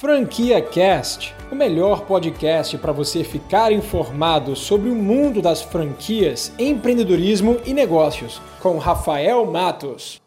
Franquia Cast, o melhor podcast para você ficar informado sobre o mundo das franquias, empreendedorismo e negócios, com Rafael Matos.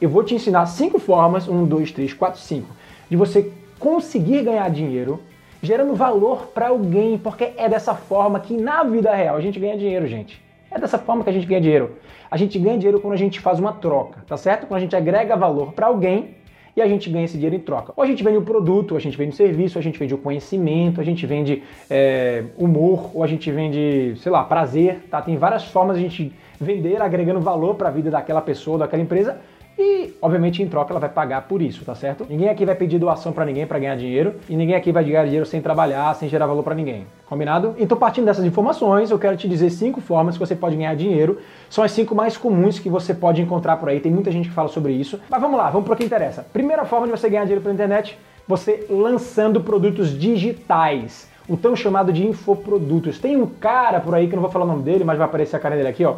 Eu vou te ensinar cinco formas, um, dois, três, quatro, cinco, de você conseguir ganhar dinheiro gerando valor para alguém, porque é dessa forma que na vida real a gente ganha dinheiro, gente. É dessa forma que a gente ganha dinheiro. A gente ganha dinheiro quando a gente faz uma troca, tá certo? Quando a gente agrega valor para alguém e a gente ganha esse dinheiro em troca. Ou a gente vende o produto, a gente vende o serviço, a gente vende o conhecimento, a gente vende é, humor, ou a gente vende, sei lá, prazer, tá? Tem várias formas de a gente vender agregando valor para a vida daquela pessoa, daquela empresa, e, obviamente, em troca ela vai pagar por isso, tá certo? Ninguém aqui vai pedir doação para ninguém para ganhar dinheiro e ninguém aqui vai ganhar dinheiro sem trabalhar, sem gerar valor para ninguém. Combinado? Então, partindo dessas informações, eu quero te dizer cinco formas que você pode ganhar dinheiro. São as cinco mais comuns que você pode encontrar por aí. Tem muita gente que fala sobre isso. Mas vamos lá, vamos para o que interessa. Primeira forma de você ganhar dinheiro pela internet, você lançando produtos digitais o tão chamado de infoprodutos. Tem um cara por aí que eu não vou falar o nome dele, mas vai aparecer a cara dele aqui, ó.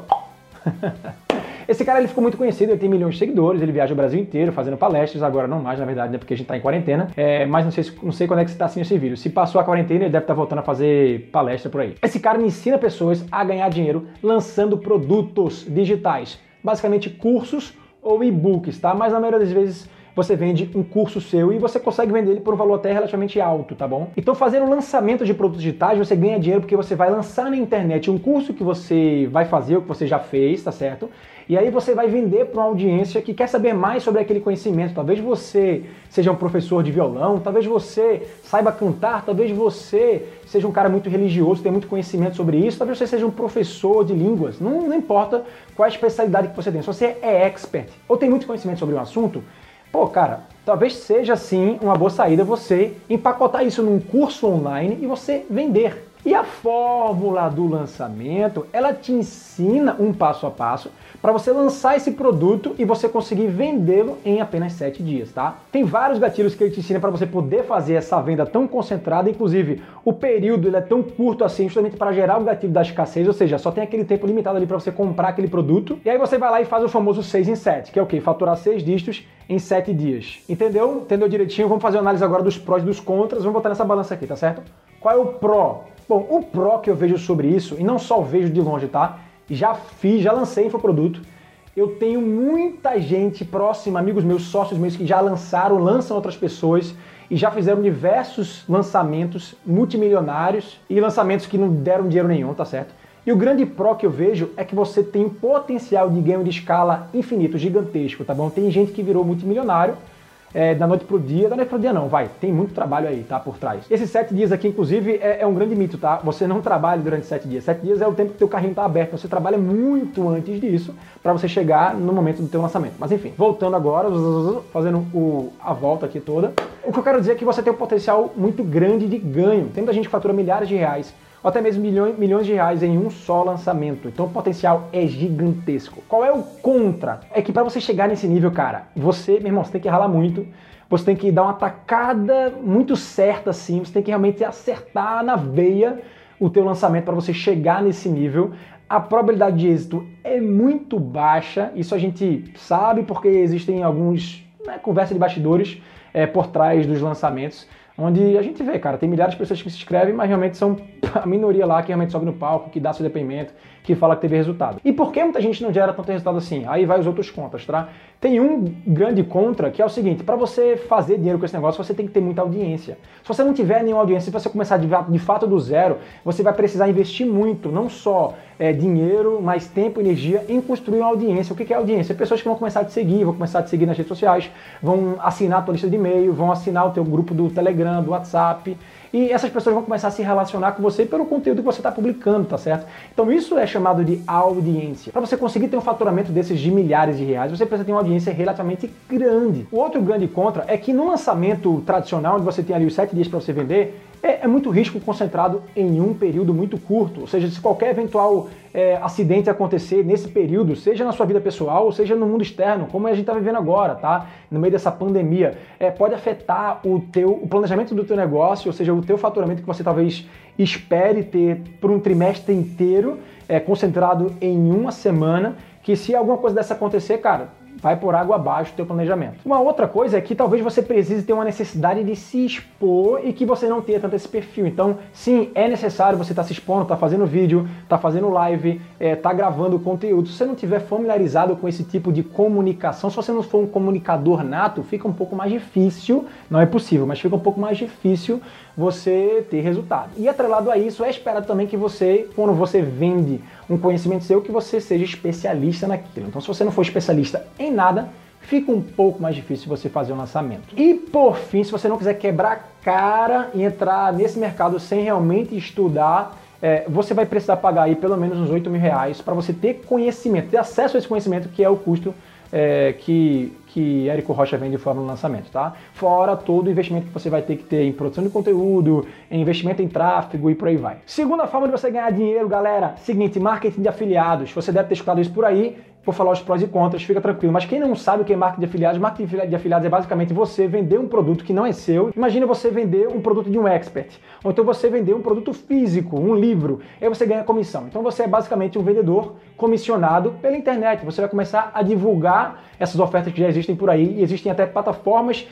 Esse cara ele ficou muito conhecido, ele tem milhões de seguidores, ele viaja o Brasil inteiro fazendo palestras, agora não mais, na verdade, né, porque a gente está em quarentena. É, mas não sei, não sei quando é que você está assistindo esse vídeo. Se passou a quarentena, ele deve estar tá voltando a fazer palestra por aí. Esse cara ensina pessoas a ganhar dinheiro lançando produtos digitais, basicamente cursos ou e-books, tá? Mas na maioria das vezes você vende um curso seu e você consegue vender ele por um valor até relativamente alto, tá bom? Então, fazendo lançamento de produtos digitais, você ganha dinheiro porque você vai lançar na internet um curso que você vai fazer, o que você já fez, tá certo? E aí você vai vender para uma audiência que quer saber mais sobre aquele conhecimento. Talvez você seja um professor de violão, talvez você saiba cantar, talvez você seja um cara muito religioso, tem muito conhecimento sobre isso, talvez você seja um professor de línguas. Não, não importa qual a especialidade que você tem. Se você é expert ou tem muito conhecimento sobre um assunto, Pô, cara, talvez seja sim uma boa saída você empacotar isso num curso online e você vender. E a fórmula do lançamento, ela te ensina um passo a passo para você lançar esse produto e você conseguir vendê-lo em apenas 7 dias, tá? Tem vários gatilhos que ele te ensina para você poder fazer essa venda tão concentrada, inclusive o período ele é tão curto assim, justamente para gerar o gatilho da escassez, ou seja, só tem aquele tempo limitado ali para você comprar aquele produto. E aí você vai lá e faz o famoso 6 em 7, que é o quê? Faturar 6 dígitos em 7 dias. Entendeu? Entendeu direitinho? Vamos fazer uma análise agora dos prós e dos contras, vamos botar nessa balança aqui, tá certo? Qual é o pró? Bom, o pró que eu vejo sobre isso, e não só vejo de longe, tá? Já fiz, já lancei infoproduto. Eu tenho muita gente próxima, amigos meus, sócios meus, que já lançaram, lançam outras pessoas e já fizeram diversos lançamentos multimilionários e lançamentos que não deram dinheiro nenhum, tá certo? E o grande pró que eu vejo é que você tem um potencial de ganho de escala infinito, gigantesco, tá bom? Tem gente que virou multimilionário é, da noite pro dia, da noite pro dia não, vai, tem muito trabalho aí, tá, por trás. Esses sete dias aqui, inclusive, é, é um grande mito, tá? Você não trabalha durante sete dias. Sete dias é o tempo que teu carrinho tá aberto, você trabalha muito antes disso para você chegar no momento do teu lançamento. Mas enfim, voltando agora, fazendo o, a volta aqui toda, o que eu quero dizer é que você tem um potencial muito grande de ganho. Tem muita gente que fatura milhares de reais ou até mesmo milhões, milhões de reais em um só lançamento. Então o potencial é gigantesco. Qual é o contra? É que para você chegar nesse nível, cara, você, meu irmão, você tem que ralar muito. Você tem que dar uma tacada muito certa assim, você tem que realmente acertar na veia o teu lançamento para você chegar nesse nível. A probabilidade de êxito é muito baixa, isso a gente sabe porque existem alguns né, conversa de bastidores é, por trás dos lançamentos onde a gente vê, cara, tem milhares de pessoas que se inscrevem, mas realmente são a minoria lá que realmente sobe no palco, que dá seu depoimento, que fala que teve resultado. E por que muita gente não gera tanto resultado assim? Aí vai os outros contras, tá? Tem um grande contra que é o seguinte: para você fazer dinheiro com esse negócio, você tem que ter muita audiência. Se você não tiver nenhuma audiência, se você começar de, fato do zero, você vai precisar investir muito, não só é, dinheiro, mas tempo e energia em construir uma audiência. O que é audiência? Pessoas que vão começar a te seguir, vão começar a te seguir nas redes sociais, vão assinar a tua lista de e-mail, vão assinar o teu grupo do Telegram, do WhatsApp. E essas pessoas vão começar a se relacionar com você pelo conteúdo que você está publicando, tá certo? Então isso é chamado de audiência. Para você conseguir ter um faturamento desses de milhares de reais, você precisa ter uma audiência relativamente grande. O outro grande contra é que no lançamento tradicional, onde você tem ali os sete dias para você vender, é, é, muito risco concentrado em um período muito curto. Ou seja, se qualquer eventual é, acidente acontecer nesse período, seja na sua vida pessoal, ou seja no mundo externo, como a gente está vivendo agora, tá? No meio dessa pandemia, é, pode afetar o teu o planejamento do teu negócio, ou seja, o teu faturamento que você talvez espere ter por um trimestre inteiro, é, concentrado em uma semana, que se alguma coisa dessa acontecer, cara, vai por água abaixo o teu planejamento. Uma outra coisa é que talvez você precise ter uma necessidade de se expor e que você não tenha tanto esse perfil. Então, sim, é necessário você estar tá se expondo, estar tá fazendo vídeo, estar tá fazendo live, estar tá gravando conteúdo. Se você não tiver familiarizado com esse tipo de comunicação, se você não for um comunicador nato, fica um pouco mais difícil, não é possível, mas fica um pouco mais difícil você ter resultado. E atrelado a isso, é esperado também que você, quando você vende um conhecimento seu, que você seja especialista naquilo. Então, se você não for especialista em nada, fica um pouco mais difícil você fazer um lançamento. E por fim, se você não quiser quebrar cara e entrar nesse mercado sem realmente estudar, é, você vai precisar pagar aí pelo menos uns 8 mil reais para você ter conhecimento, ter acesso a esse conhecimento que é o custo é, que, que Érico Rocha vende fora no lançamento, tá? Fora todo o investimento que você vai ter que ter em produção de conteúdo, em investimento em tráfego e por aí vai. Segunda forma de você ganhar dinheiro, galera, seguinte, marketing de afiliados. Você deve ter escutado isso por aí, vou falar os prós e contras, fica tranquilo. Mas quem não sabe o que é marketing de afiliados, marketing de afiliados é basicamente você vender um produto que não é seu. Imagina você vender um produto de um expert, ou então você vender um produto físico, um livro, aí você ganha comissão. Então você é basicamente um vendedor comissionado pela internet. Você vai começar a divulgar essas ofertas que já existem por aí, e existem até plataformas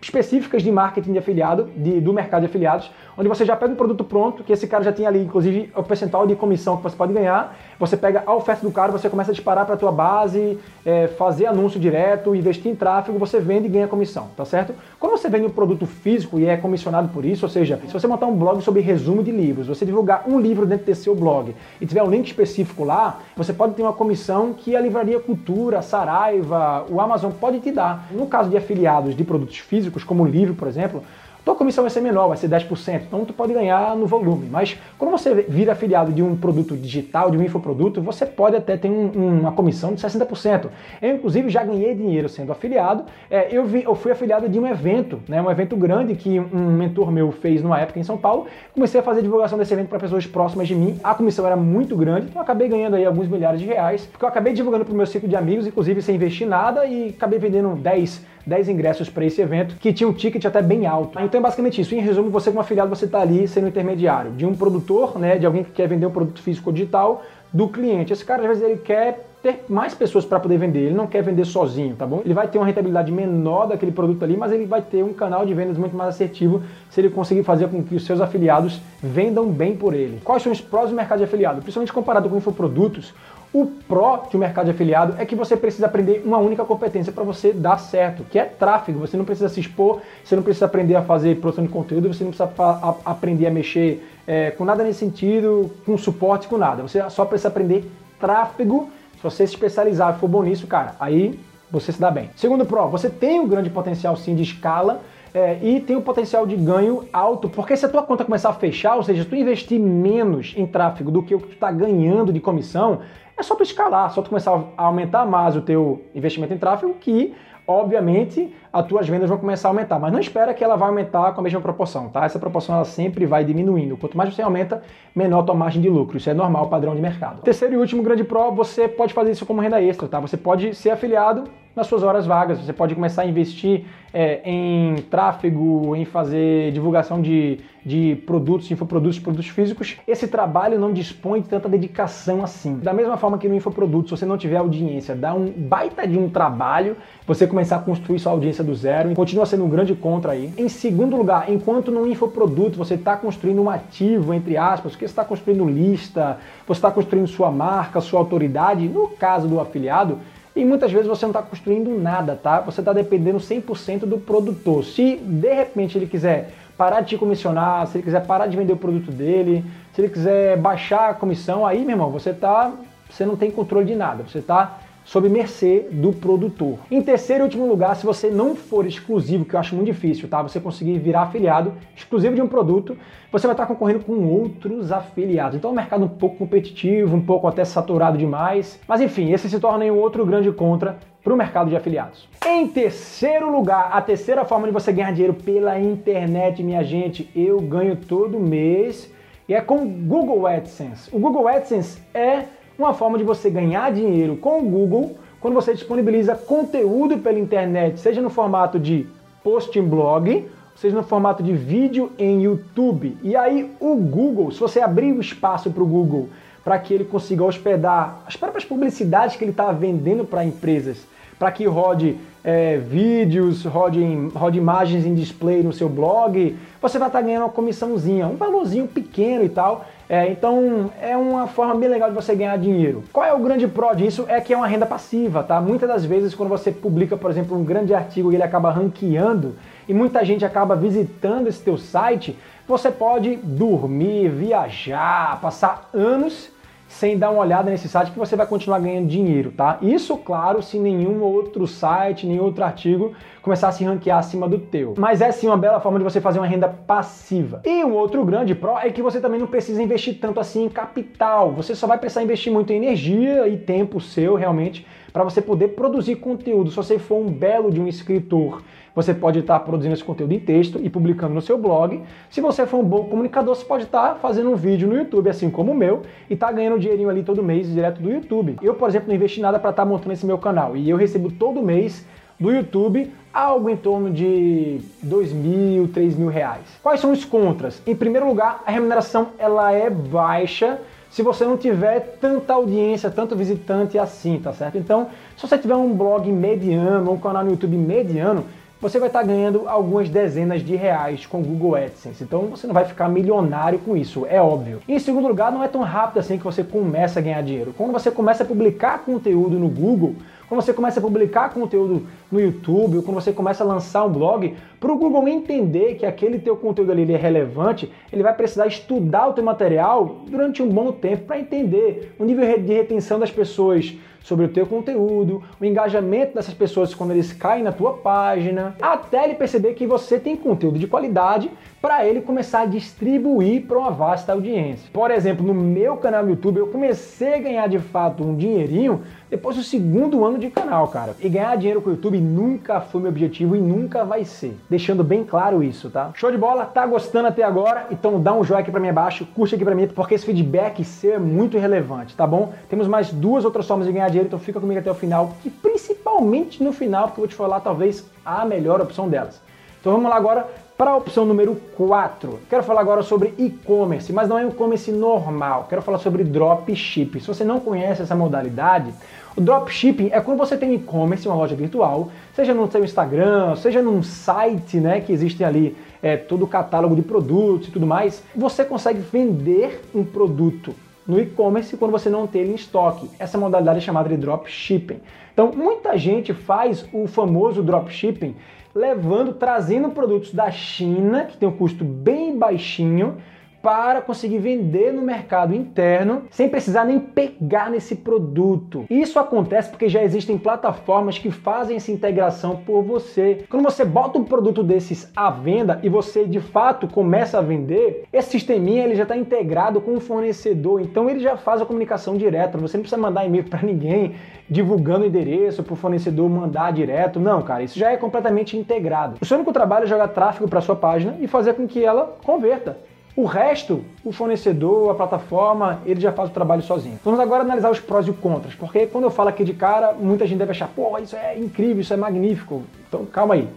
específicas de marketing de afiliado, de, do mercado de afiliados, onde você já pega um produto pronto, que esse cara já tem ali, inclusive, o percentual de comissão que você pode ganhar. Você pega a oferta do cara, você começa a disparar para a tua base, é, fazer anúncio direto, investir em tráfego, você vende e ganha comissão, tá certo? Quando você vende um produto físico e é comissionado por isso, ou seja, se você montar um blog sobre resumo de livros, você divulgar um livro dentro desse seu blog e tiver um link específico lá, você pode ter uma comissão que a Livraria Cultura, Saraiva, o Amazon pode te dar. No caso de afiliados de produtos físicos, como o livro, por exemplo, tua comissão vai ser menor, vai ser 10%, então tu pode ganhar no volume. Mas quando você vira afiliado de um produto digital, de um infoproduto, você pode até ter um, uma comissão de 60%. Eu, inclusive, já ganhei dinheiro sendo afiliado. É, eu, vi, eu fui afiliado de um evento, né, um evento grande que um mentor meu fez numa época em São Paulo. Comecei a fazer divulgação desse evento para pessoas próximas de mim. A comissão era muito grande, então eu acabei ganhando aí alguns milhares de reais, porque eu acabei divulgando para o meu ciclo de amigos, inclusive sem investir nada, e acabei vendendo 10 10 ingressos para esse evento, que tinha um ticket até bem alto. Então é basicamente isso. Em resumo, você como afiliado, você está ali sendo intermediário de um produtor, né, de alguém que quer vender um produto físico ou digital, do cliente. Esse cara, às vezes, ele quer ter mais pessoas para poder vender. Ele não quer vender sozinho, tá bom? Ele vai ter uma rentabilidade menor daquele produto ali, mas ele vai ter um canal de vendas muito mais assertivo se ele conseguir fazer com que os seus afiliados vendam bem por ele. Quais são os prós do mercado de afiliado? Principalmente comparado com infoprodutos, o pró de um mercado de afiliado é que você precisa aprender uma única competência para você dar certo, que é tráfego. Você não precisa se expor, você não precisa aprender a fazer produção de conteúdo, você não precisa a, aprender a mexer é, com nada nesse sentido, com suporte, com nada. Você só precisa aprender tráfego. Se você se especializar e for bom nisso, cara, aí você se dá bem. Segundo pró, você tem um grande potencial sim de escala, é, e tem um potencial de ganho alto, porque se a tua conta começar a fechar, ou seja, se tu investir menos em tráfego do que o que tu está ganhando de comissão, é só tu escalar, só tu começar a aumentar mais o teu investimento em tráfego que obviamente as tuas vendas vão começar a aumentar, mas não espera que ela vai aumentar com a mesma proporção, tá? Essa proporção ela sempre vai diminuindo. Quanto mais você aumenta, menor a tua margem de lucro. Isso é normal, padrão de mercado. Terceiro e último grande pro, você pode fazer isso como renda extra, tá? Você pode ser afiliado nas suas horas vagas. Você pode começar a investir é, em tráfego, em fazer divulgação de, de produtos, infoprodutos, produtos físicos. Esse trabalho não dispõe de tanta dedicação assim. Da mesma forma que no infoproduto, se você não tiver audiência, dá um baita de um trabalho você começar a construir sua audiência do zero. Continua sendo um grande contra aí. Em segundo lugar, enquanto no infoproduto você está construindo um ativo, entre aspas, que você está construindo lista, você está construindo sua marca, sua autoridade, no caso do afiliado, e muitas vezes você não está construindo nada, tá? Você está dependendo 100% do produtor. Se de repente ele quiser parar de te comissionar, se ele quiser parar de vender o produto dele, se ele quiser baixar a comissão, aí, meu irmão, você tá, você não tem controle de nada. Você está sob mercê do produtor. Em terceiro e último lugar, se você não for exclusivo, que eu acho muito difícil, tá? Você conseguir virar afiliado exclusivo de um produto, você vai estar concorrendo com outros afiliados. Então é um mercado um pouco competitivo, um pouco até saturado demais. Mas enfim, esse se torna um outro grande contra para o mercado de afiliados. Em terceiro lugar, a terceira forma de você ganhar dinheiro pela internet, minha gente, eu ganho todo mês e é com Google AdSense. O Google AdSense é uma forma de você ganhar dinheiro com o Google quando você disponibiliza conteúdo pela internet, seja no formato de post em blog, seja no formato de vídeo em YouTube. E aí o Google, se você abrir o espaço para o Google para que ele consiga hospedar as próprias publicidades que ele está vendendo para empresas para que rode é, vídeos, rode, rode imagens em display no seu blog, você vai estar tá ganhando uma comissãozinha, um valorzinho pequeno e tal. É, então é uma forma bem legal de você ganhar dinheiro. Qual é o grande pró disso? É que é uma renda passiva, tá? Muitas das vezes quando você publica, por exemplo, um grande artigo e ele acaba ranqueando e muita gente acaba visitando esse teu site, você pode dormir, viajar, passar anos sem dar uma olhada nesse site que você vai continuar ganhando dinheiro, tá? Isso, claro, se nenhum outro site, nenhum outro artigo começar a se ranquear acima do teu. Mas é sim uma bela forma de você fazer uma renda passiva. E um outro grande pró é que você também não precisa investir tanto assim em capital. Você só vai precisar investir muito em energia e tempo seu realmente para você poder produzir conteúdo. Se você for um belo de um escritor você pode estar produzindo esse conteúdo em texto e publicando no seu blog. Se você for um bom comunicador, você pode estar fazendo um vídeo no YouTube, assim como o meu, e estar tá ganhando um dinheirinho ali todo mês direto do YouTube. Eu, por exemplo, não investi nada para estar tá montando esse meu canal e eu recebo todo mês do YouTube algo em torno de dois mil, três mil reais. Quais são os contras? Em primeiro lugar, a remuneração ela é baixa se você não tiver tanta audiência, tanto visitante assim, tá certo? Então, se você tiver um blog mediano, um canal no YouTube mediano, você vai estar ganhando algumas dezenas de reais com Google AdSense. Então você não vai ficar milionário com isso, é óbvio. E em segundo lugar, não é tão rápido assim que você começa a ganhar dinheiro. Quando você começa a publicar conteúdo no Google, quando você começa a publicar conteúdo no YouTube, ou quando você começa a lançar um blog, para o Google entender que aquele teu conteúdo ali é relevante, ele vai precisar estudar o teu material durante um bom tempo para entender o nível de retenção das pessoas sobre o teu conteúdo, o engajamento dessas pessoas quando eles caem na tua página, até ele perceber que você tem conteúdo de qualidade para ele começar a distribuir para uma vasta audiência. Por exemplo, no meu canal no YouTube eu comecei a ganhar de fato um dinheirinho depois do segundo ano de canal, cara. E ganhar dinheiro com o YouTube nunca foi meu objetivo e nunca vai ser. Deixando bem claro isso, tá? Show de bola? Tá gostando até agora? Então dá um joinha aqui para mim abaixo, curte aqui para mim, porque esse feedback seu é muito relevante, tá bom? Temos mais duas outras formas de ganhar dinheiro, então fica comigo até o final, e principalmente no final, porque eu vou te falar talvez a melhor opção delas. Então vamos lá agora para a opção número 4, quero falar agora sobre e-commerce, mas não é e-commerce normal, quero falar sobre dropshipping. Se você não conhece essa modalidade, o dropshipping é quando você tem e-commerce, uma loja virtual, seja no seu Instagram, seja num site, né, que existe ali é, todo o catálogo de produtos e tudo mais, você consegue vender um produto no e-commerce quando você não tem ele em estoque. Essa modalidade é chamada de dropshipping. Então, muita gente faz o famoso dropshipping levando, trazendo produtos da China, que tem um custo bem baixinho, para conseguir vender no mercado interno sem precisar nem pegar nesse produto. Isso acontece porque já existem plataformas que fazem essa integração por você. Quando você bota um produto desses à venda e você de fato começa a vender, esse sisteminha ele já está integrado com o fornecedor, então ele já faz a comunicação direta. Você não precisa mandar e-mail para ninguém divulgando o endereço para o fornecedor mandar direto. Não, cara, isso já é completamente integrado. O seu único trabalho é jogar tráfego para sua página e fazer com que ela converta. O resto, o fornecedor, a plataforma, ele já faz o trabalho sozinho. Vamos agora analisar os prós e os contras, porque quando eu falo aqui de cara, muita gente deve achar, pô, isso é incrível, isso é magnífico. Então calma aí.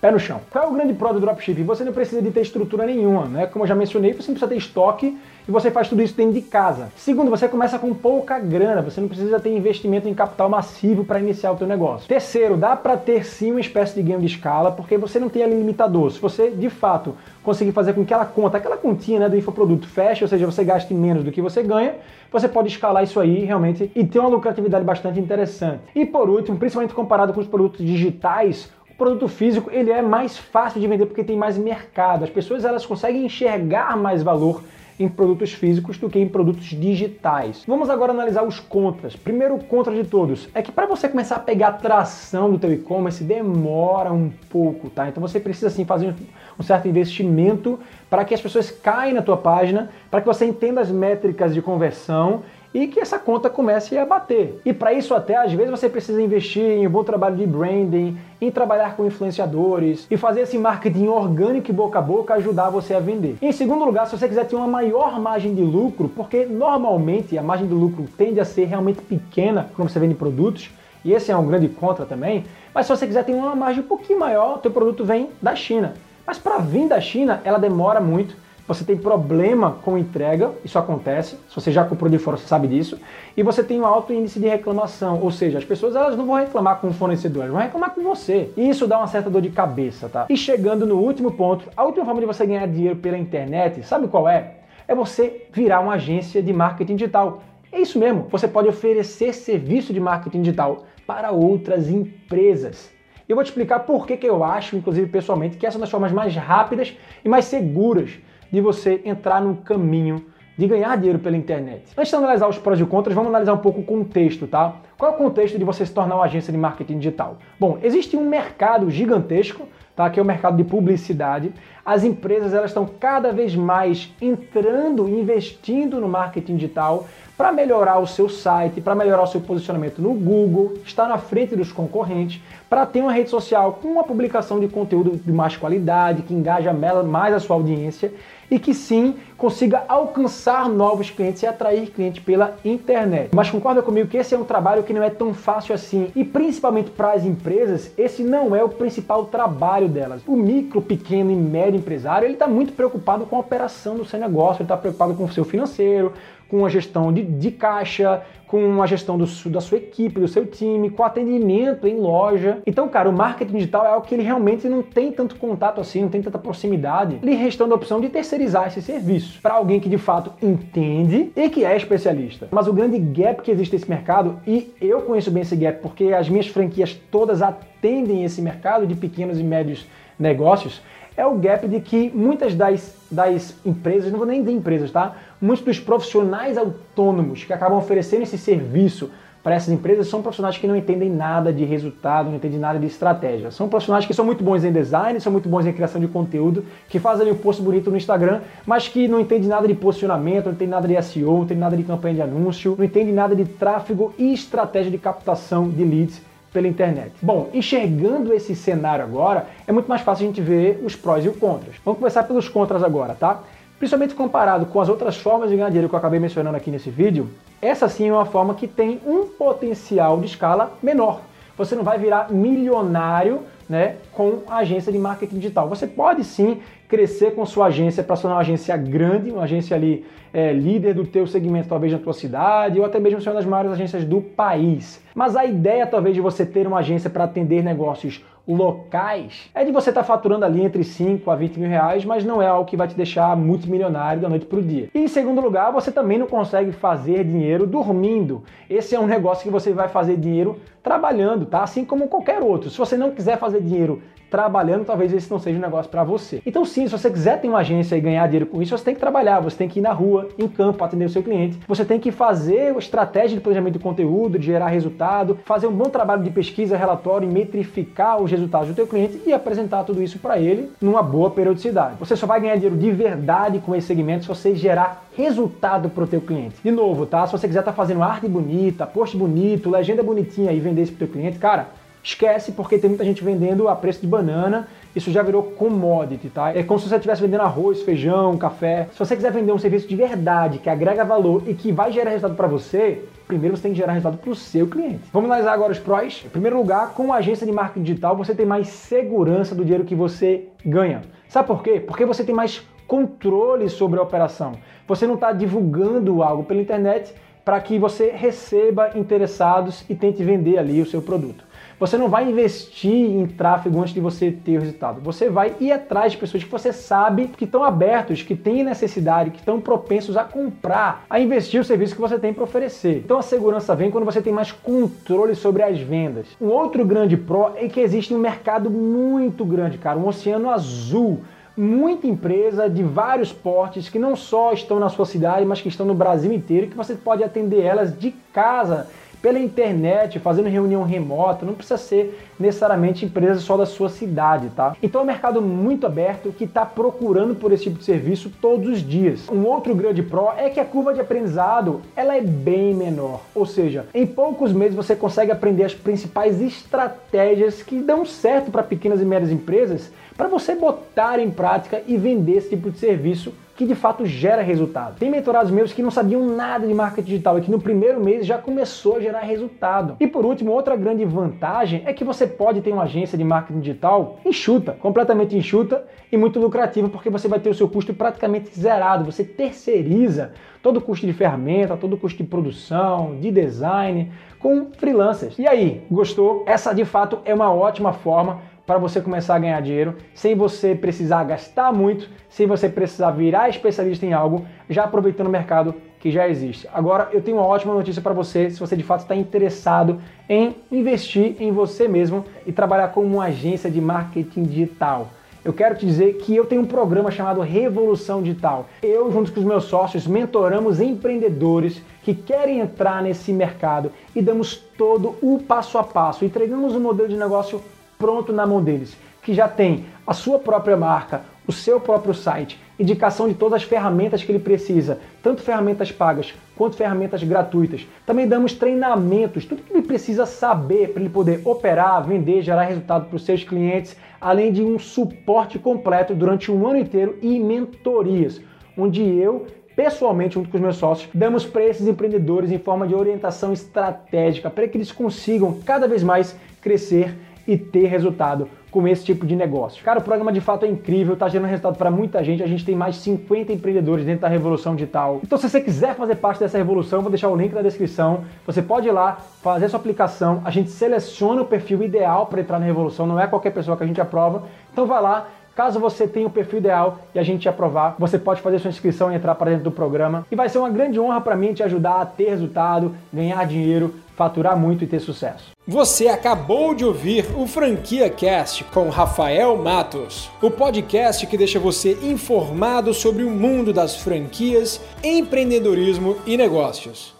Pé no chão. Qual é o grande pró do dropshipping? Você não precisa de ter estrutura nenhuma, né? Como eu já mencionei, você não precisa ter estoque e você faz tudo isso dentro de casa. Segundo, você começa com pouca grana, você não precisa ter investimento em capital massivo para iniciar o teu negócio. Terceiro, dá para ter sim uma espécie de ganho de escala, porque você não tem ali limitador. Se você, de fato, conseguir fazer com que aquela conta, aquela continha né, do infoproduto feche, ou seja, você gaste menos do que você ganha, você pode escalar isso aí realmente e ter uma lucratividade bastante interessante. E por último, principalmente comparado com os produtos digitais, produto físico ele é mais fácil de vender porque tem mais mercado. As pessoas elas conseguem enxergar mais valor em produtos físicos do que em produtos digitais. Vamos agora analisar os contras. Primeiro contra de todos é que para você começar a pegar tração do teu e-commerce demora um pouco, tá? Então você precisa sim fazer um certo investimento para que as pessoas caem na tua página, para que você entenda as métricas de conversão e que essa conta comece a bater. E para isso até às vezes você precisa investir em um bom trabalho de branding, em trabalhar com influenciadores e fazer esse marketing orgânico e boca a boca ajudar você a vender. Em segundo lugar, se você quiser ter uma maior margem de lucro, porque normalmente a margem de lucro tende a ser realmente pequena quando você vende produtos, e esse é um grande contra também, mas se você quiser ter uma margem um pouquinho maior, o teu produto vem da China. Mas para vir da China, ela demora muito você tem problema com entrega, isso acontece, se você já comprou de fora, você sabe disso, e você tem um alto índice de reclamação, ou seja, as pessoas elas não vão reclamar com o fornecedor, elas vão reclamar com você. E isso dá uma certa dor de cabeça, tá? E chegando no último ponto, a última forma de você ganhar dinheiro pela internet, sabe qual é? É você virar uma agência de marketing digital. É isso mesmo, você pode oferecer serviço de marketing digital para outras empresas. Eu vou te explicar por que, que eu acho, inclusive pessoalmente, que essa é uma das formas mais rápidas e mais seguras de você entrar no caminho de ganhar dinheiro pela internet. Antes de analisar os prós e contras, vamos analisar um pouco o contexto, tá? Qual é o contexto de você se tornar uma agência de marketing digital? Bom, existe um mercado gigantesco, tá? Que é o mercado de publicidade. As empresas elas estão cada vez mais entrando, investindo no marketing digital para melhorar o seu site, para melhorar o seu posicionamento no Google, estar na frente dos concorrentes, para ter uma rede social com uma publicação de conteúdo de mais qualidade, que engaja mais a sua audiência e que sim consiga alcançar novos clientes e atrair clientes pela internet. Mas concorda comigo que esse é um trabalho que não é tão fácil assim e principalmente para as empresas, esse não é o principal trabalho delas. O micro, pequeno e médio empresário, ele está muito preocupado com a operação do seu negócio, ele está preocupado com o seu financeiro, com a gestão de, de caixa, com a gestão do, da sua equipe, do seu time, com atendimento em loja. Então, cara, o marketing digital é algo que ele realmente não tem tanto contato assim, não tem tanta proximidade, lhe restando a opção de terceirizar esse serviço para alguém que de fato entende e que é especialista. Mas o grande gap que existe nesse mercado, e eu conheço bem esse gap porque as minhas franquias todas atendem esse mercado de pequenos e médios negócios, é o gap de que muitas das, das empresas, não vou nem dizer empresas, tá? Muitos dos profissionais autônomos que acabam oferecendo esse serviço para essas empresas são profissionais que não entendem nada de resultado, não entendem nada de estratégia. São profissionais que são muito bons em design, são muito bons em criação de conteúdo, que fazem ali um post bonito no Instagram, mas que não entendem nada de posicionamento, não entendem nada de SEO, não entendem nada de campanha de anúncio, não entendem nada de tráfego e estratégia de captação de leads pela internet. Bom, enxergando esse cenário agora, é muito mais fácil a gente ver os prós e os contras. Vamos começar pelos contras agora, tá? Principalmente comparado com as outras formas de ganhar dinheiro que eu acabei mencionando aqui nesse vídeo, essa sim é uma forma que tem um potencial de escala menor. Você não vai virar milionário né, com a agência de marketing digital. Você pode sim crescer com sua agência para ser uma agência grande, uma agência ali é, líder do teu segmento, talvez na tua cidade, ou até mesmo ser uma das maiores agências do país. Mas a ideia talvez de você ter uma agência para atender negócios locais é de você estar tá faturando ali entre 5 a 20 mil reais, mas não é algo que vai te deixar multimilionário da noite para o dia. E em segundo lugar, você também não consegue fazer dinheiro dormindo. Esse é um negócio que você vai fazer dinheiro trabalhando, tá? Assim como qualquer outro. Se você não quiser fazer dinheiro trabalhando, talvez esse não seja um negócio para você. Então, sim, se você quiser ter uma agência e ganhar dinheiro com isso, você tem que trabalhar, você tem que ir na rua, em campo, atender o seu cliente, você tem que fazer estratégia de planejamento de conteúdo, de gerar resultado, fazer um bom trabalho de pesquisa, relatório, metrificar os resultados do teu cliente e apresentar tudo isso para ele numa boa periodicidade. Você só vai ganhar dinheiro de verdade com esse segmento se você gerar resultado para o teu cliente. De novo, tá? Se você quiser estar tá fazendo arte bonita, post bonito, legenda bonitinha e vender isso para o teu cliente, cara, Esquece porque tem muita gente vendendo a preço de banana, isso já virou commodity, tá? É como se você estivesse vendendo arroz, feijão, café. Se você quiser vender um serviço de verdade, que agrega valor e que vai gerar resultado para você, primeiro você tem que gerar resultado para o seu cliente. Vamos analisar agora os prós. Em primeiro lugar, com a agência de marketing digital, você tem mais segurança do dinheiro que você ganha. Sabe por quê? Porque você tem mais controle sobre a operação. Você não está divulgando algo pela internet para que você receba interessados e tente vender ali o seu produto. Você não vai investir em tráfego antes de você ter o resultado. Você vai ir atrás de pessoas que você sabe que estão abertos, que têm necessidade, que estão propensos a comprar, a investir o serviço que você tem para oferecer. Então a segurança vem quando você tem mais controle sobre as vendas. Um outro grande pró é que existe um mercado muito grande, cara, um oceano azul muita empresa de vários portes que não só estão na sua cidade, mas que estão no Brasil inteiro que você pode atender elas de casa pela internet, fazendo reunião remota, não precisa ser necessariamente empresa só da sua cidade, tá? Então é um mercado muito aberto que está procurando por esse tipo de serviço todos os dias. Um outro grande pró é que a curva de aprendizado ela é bem menor, ou seja, em poucos meses você consegue aprender as principais estratégias que dão certo para pequenas e médias empresas para você botar em prática e vender esse tipo de serviço que de fato gera resultado. Tem mentorados meus que não sabiam nada de marketing digital e que no primeiro mês já começou a gerar resultado. E por último, outra grande vantagem é que você pode ter uma agência de marketing digital enxuta, completamente enxuta e muito lucrativa, porque você vai ter o seu custo praticamente zerado. Você terceiriza todo o custo de ferramenta, todo o custo de produção, de design, com freelancers. E aí, gostou? Essa de fato é uma ótima forma para você começar a ganhar dinheiro sem você precisar gastar muito, sem você precisar virar especialista em algo, já aproveitando o mercado que já existe. Agora, eu tenho uma ótima notícia para você, se você de fato está interessado em investir em você mesmo e trabalhar como uma agência de marketing digital. Eu quero te dizer que eu tenho um programa chamado Revolução Digital. Eu, junto com os meus sócios, mentoramos empreendedores que querem entrar nesse mercado e damos todo o passo a passo. Entregamos um modelo de negócio pronto na mão deles, que já tem a sua própria marca, o seu próprio site, indicação de todas as ferramentas que ele precisa, tanto ferramentas pagas quanto ferramentas gratuitas. Também damos treinamentos, tudo que ele precisa saber para ele poder operar, vender, gerar resultado para os seus clientes, além de um suporte completo durante um ano inteiro e mentorias, onde eu pessoalmente, junto com os meus sócios, damos para esses empreendedores em forma de orientação estratégica para que eles consigam cada vez mais crescer e ter resultado com esse tipo de negócio. Cara, o programa de fato é incrível, está gerando resultado para muita gente. A gente tem mais de 50 empreendedores dentro da Revolução Digital. Então, se você quiser fazer parte dessa revolução, vou deixar o link na descrição. Você pode ir lá, fazer sua aplicação. A gente seleciona o perfil ideal para entrar na Revolução, não é qualquer pessoa que a gente aprova. Então, vai lá, Caso você tenha o perfil ideal e a gente te aprovar, você pode fazer sua inscrição e entrar para dentro do programa. E vai ser uma grande honra para mim te ajudar a ter resultado, ganhar dinheiro, faturar muito e ter sucesso. Você acabou de ouvir o Franquia Cast com Rafael Matos, o podcast que deixa você informado sobre o mundo das franquias, empreendedorismo e negócios.